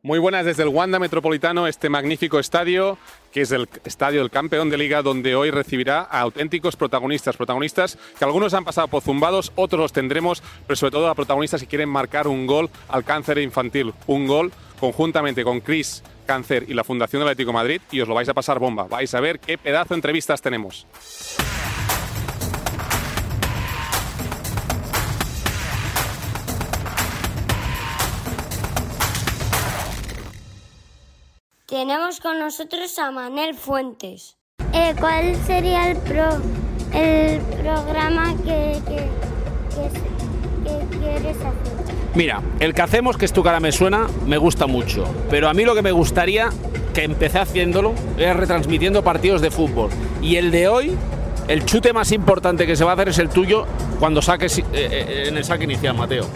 Muy buenas desde el Wanda Metropolitano, este magnífico estadio, que es el estadio del campeón de liga, donde hoy recibirá a auténticos protagonistas. Protagonistas que algunos han pasado por zumbados, otros los tendremos, pero sobre todo a protagonistas que quieren marcar un gol al cáncer infantil. Un gol conjuntamente con Chris Cáncer y la Fundación del Atlético de Madrid, y os lo vais a pasar bomba. Vais a ver qué pedazo de entrevistas tenemos. Tenemos con nosotros a Manel Fuentes. Eh, ¿Cuál sería el, pro, el programa que, quieres hacer? Mira, el que hacemos, que es tu cara me suena, me gusta mucho. Pero a mí lo que me gustaría, que empecé haciéndolo, es retransmitiendo partidos de fútbol. Y el de hoy, el chute más importante que se va a hacer es el tuyo cuando saques eh, eh, en el saque inicial, Mateo.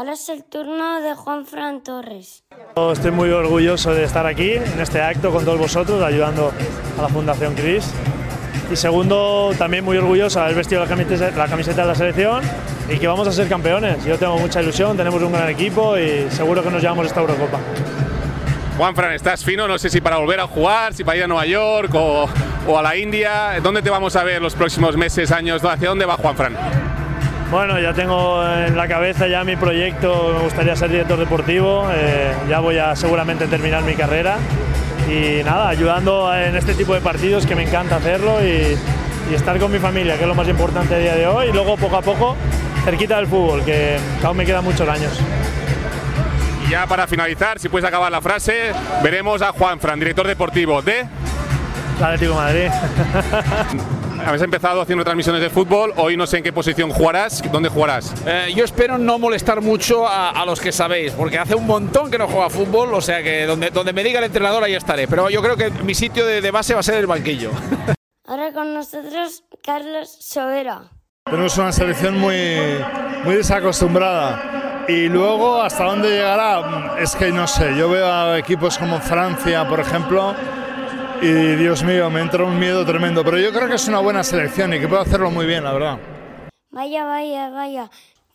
Ahora es el turno de Juan Fran Torres. Estoy muy orgulloso de estar aquí en este acto con todos vosotros, ayudando a la Fundación Cris. Y segundo, también muy orgulloso de haber vestido la camiseta, la camiseta de la selección y que vamos a ser campeones. Yo tengo mucha ilusión, tenemos un gran equipo y seguro que nos llevamos esta Eurocopa. Juanfran, estás fino, no sé si para volver a jugar, si para ir a Nueva York o, o a la India. ¿Dónde te vamos a ver los próximos meses, años? ¿Hacia dónde va Juanfran? Bueno, ya tengo en la cabeza ya mi proyecto, me gustaría ser director deportivo, eh, ya voy a seguramente terminar mi carrera y nada, ayudando en este tipo de partidos que me encanta hacerlo y, estar con mi familia, que es lo más importante a día de hoy, y luego poco a poco cerquita del fútbol, que aún me quedan muchos años. Y ya para finalizar, si puedes acabar la frase, veremos a Juanfran, director deportivo de... Atlético de Madrid. Habéis empezado haciendo transmisiones de fútbol, hoy no sé en qué posición jugarás, ¿dónde jugarás? Eh, yo espero no molestar mucho a, a los que sabéis, porque hace un montón que no juega fútbol, o sea que donde, donde me diga el entrenador ahí estaré. Pero yo creo que mi sitio de, de base va a ser el banquillo. Ahora con nosotros Carlos Sobera. Tenemos una selección muy, muy desacostumbrada. Y luego, ¿hasta dónde llegará? Es que no sé. Yo veo a equipos como Francia, por ejemplo, y Dios mío, me entra un miedo tremendo. Pero yo creo que es una buena selección y que puede hacerlo muy bien, la verdad. Vaya, vaya, vaya.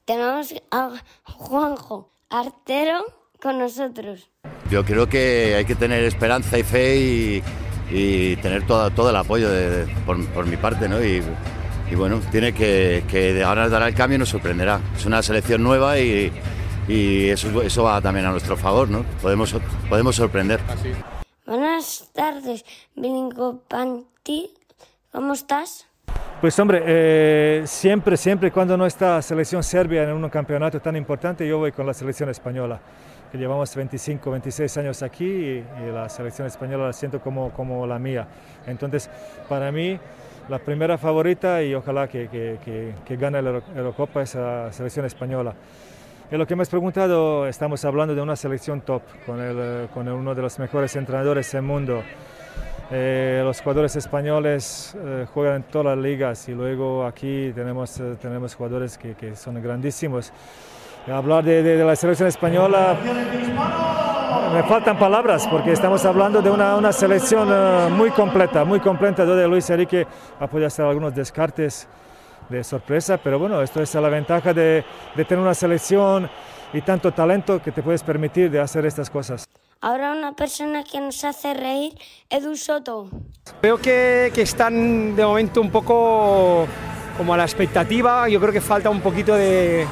Tenemos a Juanjo Artero con nosotros. Yo creo que hay que tener esperanza y fe y, y tener todo, todo el apoyo de- de- por, por mi parte, ¿no? Y, y bueno, tiene que, que ahora dará el cambio y nos sorprenderá. Es una selección nueva y, y eso, eso va también a nuestro favor, ¿no? Podemos, podemos sorprender. Buenas tardes, Bilingo Panti. ¿Cómo estás? Pues hombre, eh, siempre, siempre cuando no está selección serbia en un campeonato tan importante, yo voy con la selección española, que llevamos 25, 26 años aquí y, y la selección española la siento como, como la mía. Entonces, para mí, la primera favorita y ojalá que, que, que, que gane la Euro- Eurocopa es la selección española. Y lo que me has preguntado, estamos hablando de una selección top, con, el, eh, con uno de los mejores entrenadores del mundo. Eh, los jugadores españoles eh, juegan en todas las ligas y luego aquí tenemos, eh, tenemos jugadores que, que son grandísimos. Hablar de, de- de la selección española, me faltan palabras porque estamos hablando de una, una selección eh, muy completa, muy completa, donde Luis Enrique ha podido hacer algunos descartes de sorpresa, pero bueno, esto es la ventaja de, de tener una selección y tanto talento que te puedes permitir de hacer estas cosas. Ahora una persona que nos hace reír, Edu Soto. Veo que, que están de momento un poco como a la expectativa, yo creo que falta un poquito de,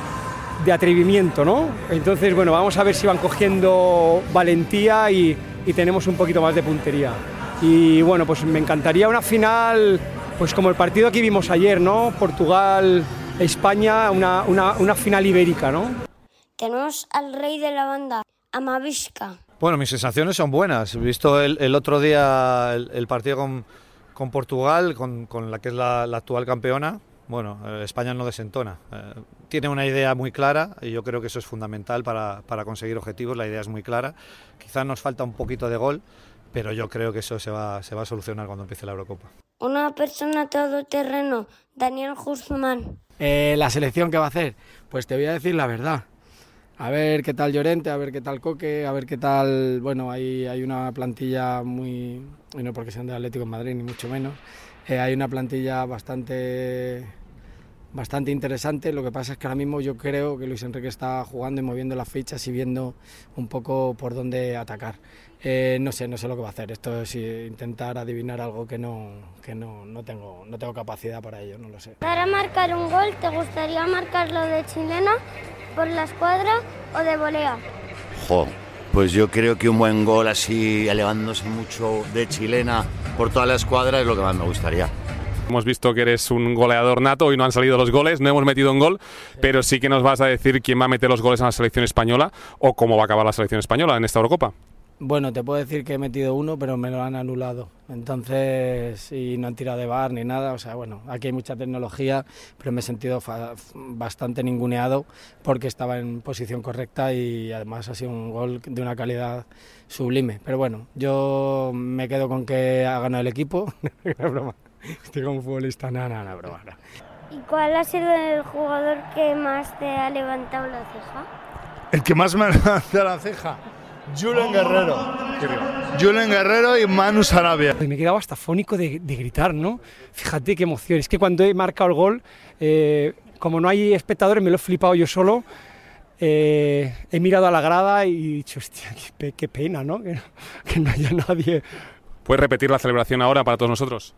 de atrevimiento, ¿no? Entonces, bueno, vamos a ver si van cogiendo valentía y, y tenemos un poquito más de puntería. Y bueno, pues me encantaría una final, pues como el partido que vimos ayer, ¿no? Portugal-España, una, una, una final ibérica, ¿no? Tenemos al rey de la banda, Amavisca. Bueno, mis sensaciones son buenas. He visto el, el otro día el, el partido con, con Portugal, con, con la que es la, la actual campeona. Bueno, eh, España no desentona. Eh, tiene una idea muy clara y yo creo que eso es fundamental para, para conseguir objetivos. La idea es muy clara. Quizás nos falta un poquito de gol, pero yo creo que eso se va, se va a solucionar cuando empiece la Eurocopa. Una persona todoterreno, Daniel Guzmán. Eh, la selección que va a hacer, pues te voy a decir la verdad. A ver qué tal Llorente, a ver qué tal Coque, a ver qué tal. Bueno, hay, hay una plantilla muy. No porque sean de Atlético en Madrid, ni mucho menos. eh, hay una plantilla bastante bastante interesante. Lo que pasa es que ahora mismo yo creo que Luis Enrique está jugando y moviendo las fichas y viendo un poco por dónde atacar. Eh, no sé, no sé lo que va a hacer. Esto es intentar adivinar algo que no, que no, no, tengo, no tengo capacidad para ello, no lo sé. Para marcar un gol, ¿te gustaría marcarlo de chilena, por la escuadra o de volea? Jo, pues yo creo que un buen gol así, elevándose mucho de chilena por toda la escuadra es lo que más me gustaría. Hemos visto que eres un goleador nato, hoy no han salido los goles, no hemos metido un gol, pero sí que nos vas a decir quién va a meter los goles en la selección española o cómo va a acabar la selección española en esta Eurocopa. Bueno, te puedo decir que he metido uno, pero me lo han anulado. Entonces, y no han tirado de bar ni nada. O sea, bueno, aquí hay mucha tecnología, pero me he sentido bastante ninguneado porque estaba en posición correcta y además ha sido un gol de una calidad sublime. Pero bueno, yo me quedo con que ha ganado el equipo. broma. Estoy como futbolista, nada, nada, broma. ¿Y cuál ha sido el jugador que más te ha levantado la ceja? El que más me ha levantado la ceja. Julen Guerrero. Julen Guerrero y Manu Sarabia. Me he quedado hasta fónico de, gritar, ¿no? Fíjate qué emoción. Es que cuando he marcado el gol, eh, como no hay espectadores, me lo he flipado yo solo. Eh, he mirado a la grada y he dicho, hostia, qué, pena, ¿no? Que, que, no haya nadie. ¿Puedes repetir la celebración ahora para todos nosotros?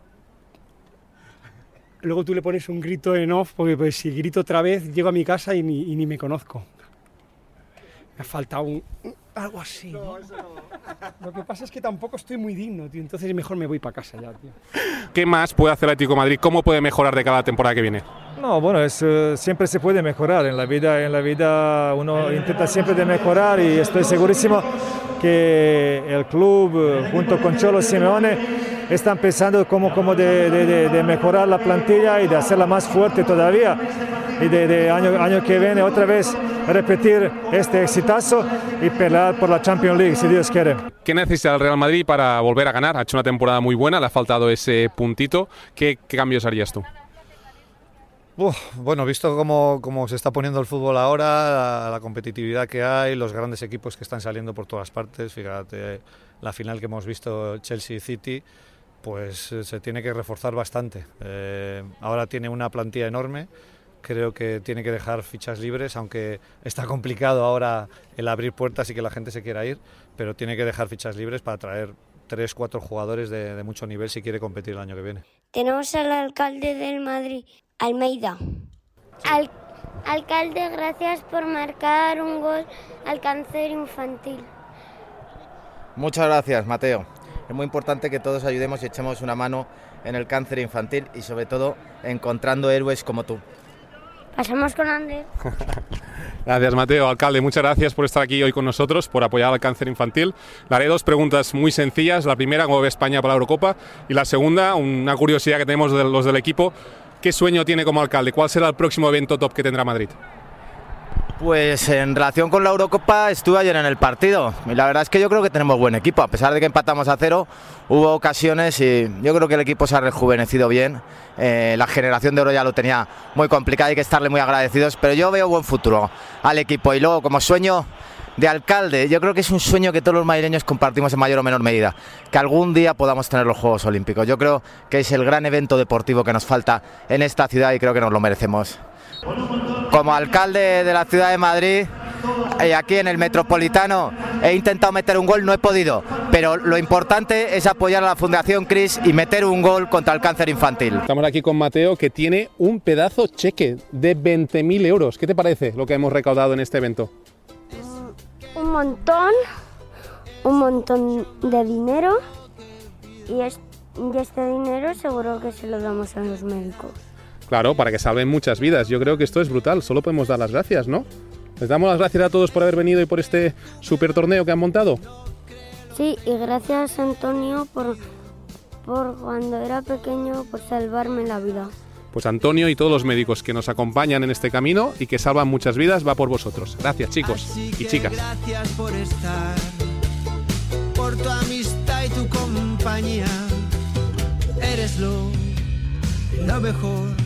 Luego tú le pones un grito en off, porque pues, si grito otra vez, llego a mi casa y ni, y ni me conozco. Me ha faltado un, algo así. No, Eso no. Lo que pasa es que tampoco estoy muy digno, tío. Entonces mejor me voy para casa ya, tío. ¿Qué más puede hacer Atlético Madrid? ¿Cómo puede mejorar de cada temporada que viene? No, bueno, es, eh, siempre se puede mejorar. En la vida, en la vida uno intenta siempre de mejorar y estoy segurísimo que el club, eh, junto con Cholo Simeone, están pensando cómo, cómo de, de, de, mejorar la plantilla y de hacerla más fuerte todavía. Y de, año, año que viene otra vez repetir este exitazo y pelear por la Champions League, si Dios quiere. ¿Qué necesita el Real Madrid para volver a ganar? Ha hecho una temporada muy buena, le ha faltado ese puntito. ¿Qué, qué cambios harías tú? bueno, visto cómo, cómo, se está poniendo el fútbol ahora, la, la, competitividad que hay, los grandes equipos que están saliendo por todas partes, fíjate la final que hemos visto Chelsea-City, pues eh, se tiene que reforzar bastante. Eh, ahora tiene una plantilla enorme, creo que tiene que dejar fichas libres, aunque está complicado ahora el abrir puertas y que la gente se quiera ir, pero tiene que dejar fichas libres para traer tres, cuatro jugadores de, de mucho nivel si quiere competir el año que viene. Tenemos al alcalde del Madrid, Almeida. Al, alcalde, gracias por marcar un gol al cáncer infantil. Muchas gracias, Mateo. Es muy importante que todos ayudemos y echemos una mano en el cáncer infantil y sobre todo encontrando héroes como tú. Pasamos con Andrés. gracias, Mateo. Alcalde, muchas gracias por estar aquí hoy con nosotros, por apoyar al cáncer infantil. Le haré dos preguntas muy sencillas. La primera, ¿cómo ve España para la Eurocopa? Y la segunda, una curiosidad que tenemos de los del equipo. ¿Qué sueño tiene como alcalde? ¿Cuál será el próximo evento top que tendrá Madrid? Pues en relación con la Eurocopa estuve ayer en el partido. Y la verdad es que yo creo que tenemos buen equipo, a pesar de que empatamos a cero, hubo ocasiones y yo creo que el equipo se ha rejuvenecido bien, eh, la generación de oro ya lo tenía muy complicado, hay que estarle muy agradecidos, pero yo veo buen futuro al equipo. Y luego como sueño de alcalde, yo creo que es un sueño que todos los madrileños compartimos en mayor o menor medida, que algún día podamos tener los Juegos Olímpicos. Yo creo que es el gran evento deportivo que nos falta en esta ciudad y creo que nos lo merecemos. Como alcalde de la ciudad de Madrid, eh, aquí en el Metropolitano, he intentado meter un gol, no he podido, pero lo importante es apoyar a la Fundación Cris y meter un gol contra el cáncer infantil. Estamos aquí con Mateo, que tiene un pedazo cheque de 20.000 euros. ¿Qué te parece lo que hemos recaudado en este evento? Un montón, un montón de dinero y, es, y este dinero seguro que se lo damos a los médicos. Claro, para que salven muchas vidas. Yo creo que esto es brutal. Solo podemos dar las gracias, ¿no? Les damos las gracias a todos por haber venido y por este super torneo que han montado. Sí, y gracias Antonio por, por cuando era pequeño por salvarme la vida. Pues Antonio y todos los médicos que nos acompañan en este camino y que salvan muchas vidas va por vosotros. Gracias chicos y chicas. Gracias por estar, por tu amistad y tu compañía. Eres lo, lo mejor